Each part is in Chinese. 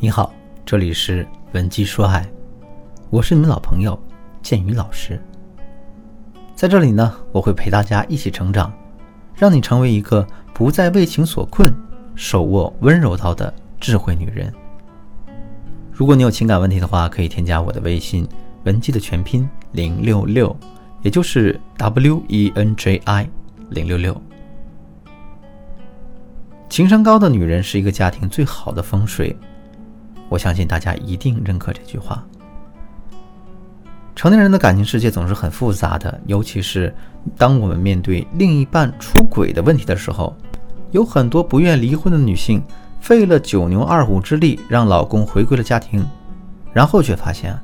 你好，这里是文姬说爱，我是你们老朋友建宇老师。在这里呢，我会陪大家一起成长，让你成为一个不再为情所困、手握温柔刀的智慧女人。如果你有情感问题的话，可以添加我的微信文姬的全拼零六六，也就是 W E N J I 零六六。情商高的女人是一个家庭最好的风水。我相信大家一定认可这句话。成年人的感情世界总是很复杂的，尤其是当我们面对另一半出轨的问题的时候，有很多不愿离婚的女性费了九牛二虎之力让老公回归了家庭，然后却发现，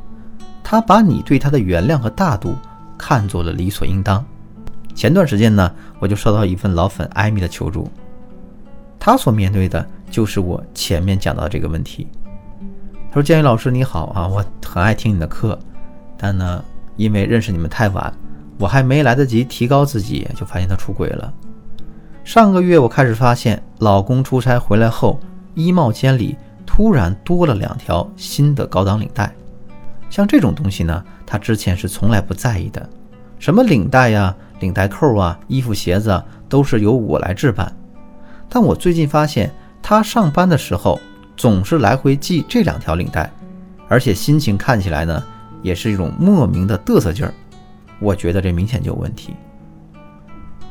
他把你对他的原谅和大度看作了理所应当。前段时间呢，我就收到一份老粉艾米的求助，她所面对的就是我前面讲到这个问题。说：“建宇老师你好啊，我很爱听你的课，但呢，因为认识你们太晚，我还没来得及提高自己，就发现他出轨了。上个月我开始发现，老公出差回来后，衣帽间里突然多了两条新的高档领带。像这种东西呢，他之前是从来不在意的，什么领带呀、领带扣啊、衣服鞋子啊，都是由我来置办。但我最近发现，他上班的时候。”总是来回系这两条领带，而且心情看起来呢，也是一种莫名的嘚瑟劲儿。我觉得这明显就有问题。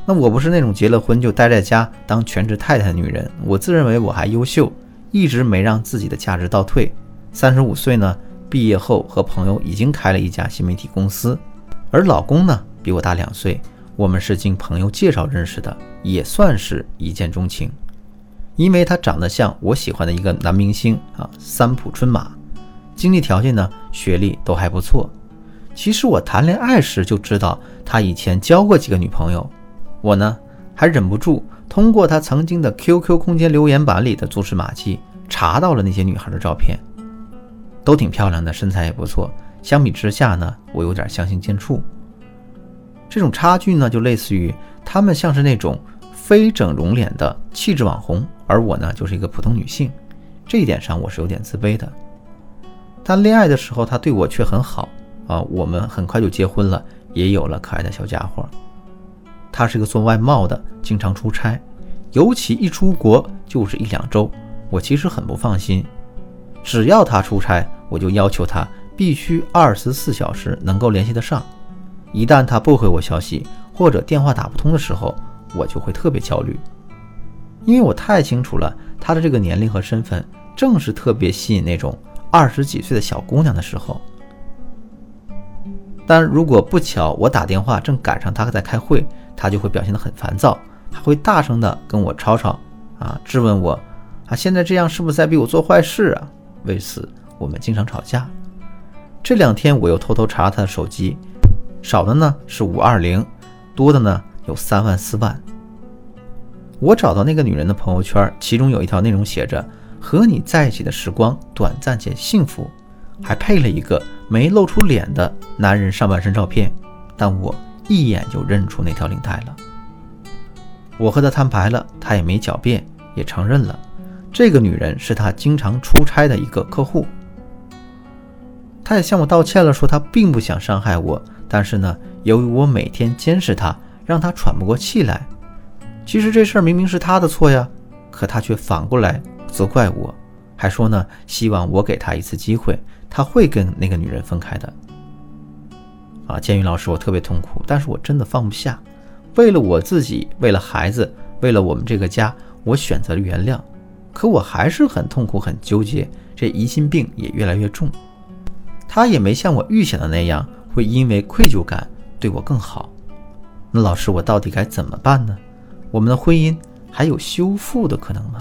那我不是那种结了婚就待在家当全职太太的女人，我自认为我还优秀，一直没让自己的价值倒退。三十五岁呢，毕业后和朋友已经开了一家新媒体公司，而老公呢比我大两岁，我们是经朋友介绍认识的，也算是一见钟情。因为他长得像我喜欢的一个男明星啊，三浦春马，经济条件呢，学历都还不错。其实我谈恋爱时就知道他以前交过几个女朋友，我呢还忍不住通过他曾经的 QQ 空间留言板里的蛛丝马迹，查到了那些女孩的照片，都挺漂亮的，身材也不错。相比之下呢，我有点相形见绌。这种差距呢，就类似于他们像是那种。非整容脸的气质网红，而我呢就是一个普通女性，这一点上我是有点自卑的。但恋爱的时候他对我却很好啊，我们很快就结婚了，也有了可爱的小家伙。他是个做外贸的，经常出差，尤其一出国就是一两周，我其实很不放心。只要他出差，我就要求他必须二十四小时能够联系得上，一旦他不回我消息或者电话打不通的时候。我就会特别焦虑，因为我太清楚了，他的这个年龄和身份，正是特别吸引那种二十几岁的小姑娘的时候。但如果不巧我打电话正赶上他在开会，他就会表现得很烦躁，他会大声的跟我吵吵，啊，质问我，啊，现在这样是不是在逼我做坏事啊？为此，我们经常吵架。这两天我又偷偷查了他的手机，少的呢是五二零，多的呢。有三万四万。我找到那个女人的朋友圈，其中有一条内容写着“和你在一起的时光短暂且幸福”，还配了一个没露出脸的男人上半身照片。但我一眼就认出那条领带了。我和他摊牌了，他也没狡辩，也承认了，这个女人是他经常出差的一个客户。他也向我道歉了，说他并不想伤害我，但是呢，由于我每天监视他。让他喘不过气来。其实这事儿明明是他的错呀，可他却反过来责怪我，还说呢，希望我给他一次机会，他会跟那个女人分开的。啊，建宇老师，我特别痛苦，但是我真的放不下。为了我自己，为了孩子，为了我们这个家，我选择了原谅。可我还是很痛苦，很纠结，这疑心病也越来越重。他也没像我预想的那样，会因为愧疚感对我更好。那老师，我到底该怎么办呢？我们的婚姻还有修复的可能吗？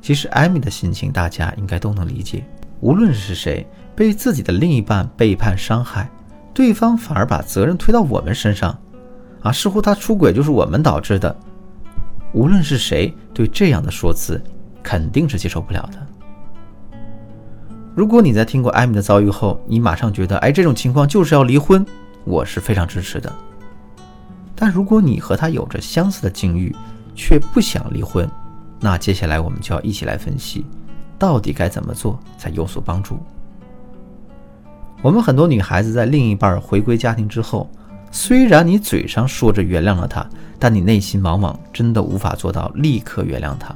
其实艾米的心情大家应该都能理解。无论是谁被自己的另一半背叛伤害，对方反而把责任推到我们身上，啊，似乎他出轨就是我们导致的。无论是谁对这样的说辞，肯定是接受不了的。如果你在听过艾米的遭遇后，你马上觉得，哎，这种情况就是要离婚。我是非常支持的，但如果你和他有着相似的境遇，却不想离婚，那接下来我们就要一起来分析，到底该怎么做才有所帮助。我们很多女孩子在另一半回归家庭之后，虽然你嘴上说着原谅了他，但你内心往往真的无法做到立刻原谅他。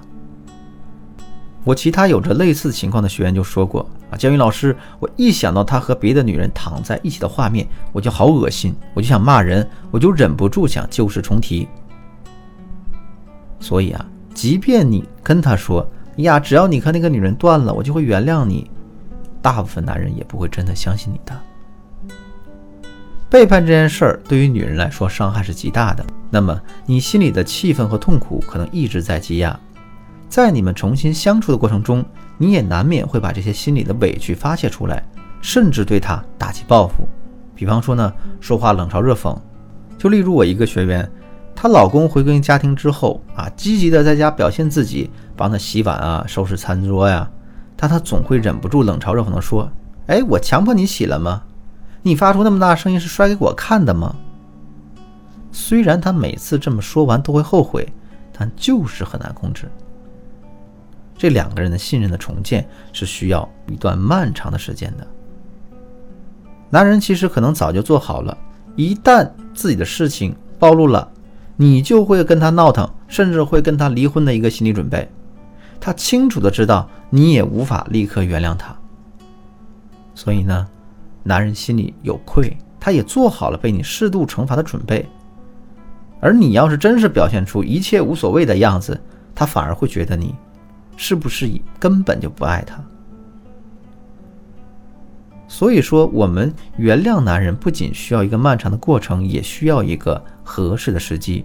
我其他有着类似情况的学员就说过啊，江云老师，我一想到他和别的女人躺在一起的画面，我就好恶心，我就想骂人，我就忍不住想旧事重提。所以啊，即便你跟他说呀，只要你和那个女人断了，我就会原谅你。大部分男人也不会真的相信你的。背叛这件事儿对于女人来说伤害是极大的，那么你心里的气愤和痛苦可能一直在积压，在你们重新相处的过程中，你也难免会把这些心里的委屈发泄出来，甚至对他打起报复。比方说呢，说话冷嘲热讽。就例如我一个学员，她老公回归家庭之后啊，积极的在家表现自己，帮她洗碗啊，收拾餐桌呀。但他总会忍不住冷嘲热讽的说：“哎，我强迫你洗了吗？你发出那么大声音是摔给我看的吗？”虽然他每次这么说完都会后悔，但就是很难控制。这两个人的信任的重建是需要一段漫长的时间的。男人其实可能早就做好了，一旦自己的事情暴露了，你就会跟他闹腾，甚至会跟他离婚的一个心理准备。他清楚的知道你也无法立刻原谅他，所以呢，男人心里有愧，他也做好了被你适度惩罚的准备。而你要是真是表现出一切无所谓的样子，他反而会觉得你是不是根本就不爱他。所以说，我们原谅男人不仅需要一个漫长的过程，也需要一个合适的时机。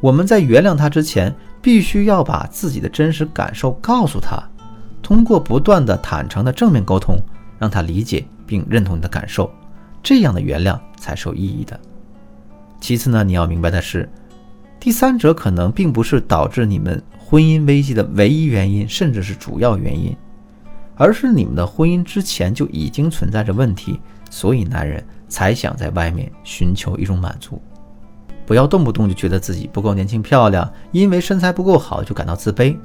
我们在原谅他之前。必须要把自己的真实感受告诉他，通过不断的坦诚的正面沟通，让他理解并认同你的感受，这样的原谅才是有意义的。其次呢，你要明白的是，第三者可能并不是导致你们婚姻危机的唯一原因，甚至是主要原因，而是你们的婚姻之前就已经存在着问题，所以男人才想在外面寻求一种满足。不要动不动就觉得自己不够年轻漂亮，因为身材不够好就感到自卑。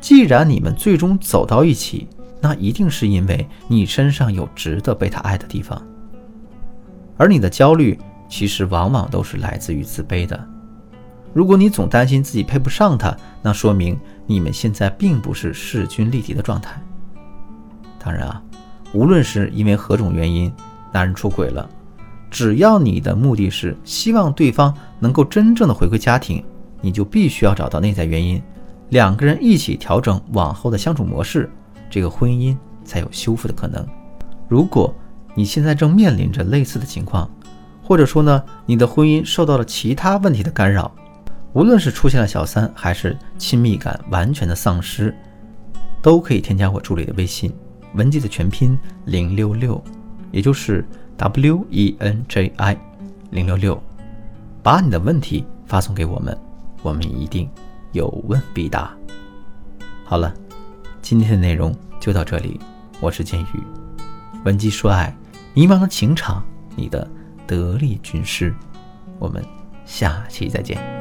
既然你们最终走到一起，那一定是因为你身上有值得被他爱的地方。而你的焦虑其实往往都是来自于自卑的。如果你总担心自己配不上他，那说明你们现在并不是势均力敌的状态。当然啊，无论是因为何种原因，男人出轨了。只要你的目的是希望对方能够真正的回归家庭，你就必须要找到内在原因，两个人一起调整往后的相处模式，这个婚姻才有修复的可能。如果你现在正面临着类似的情况，或者说呢，你的婚姻受到了其他问题的干扰，无论是出现了小三，还是亲密感完全的丧失，都可以添加我助理的微信，文姬的全拼零六六，也就是。w e n j i 零六六，把你的问题发送给我们，我们一定有问必答。好了，今天的内容就到这里，我是剑宇，闻鸡说爱，迷茫的情场，你的得力军师，我们下期再见。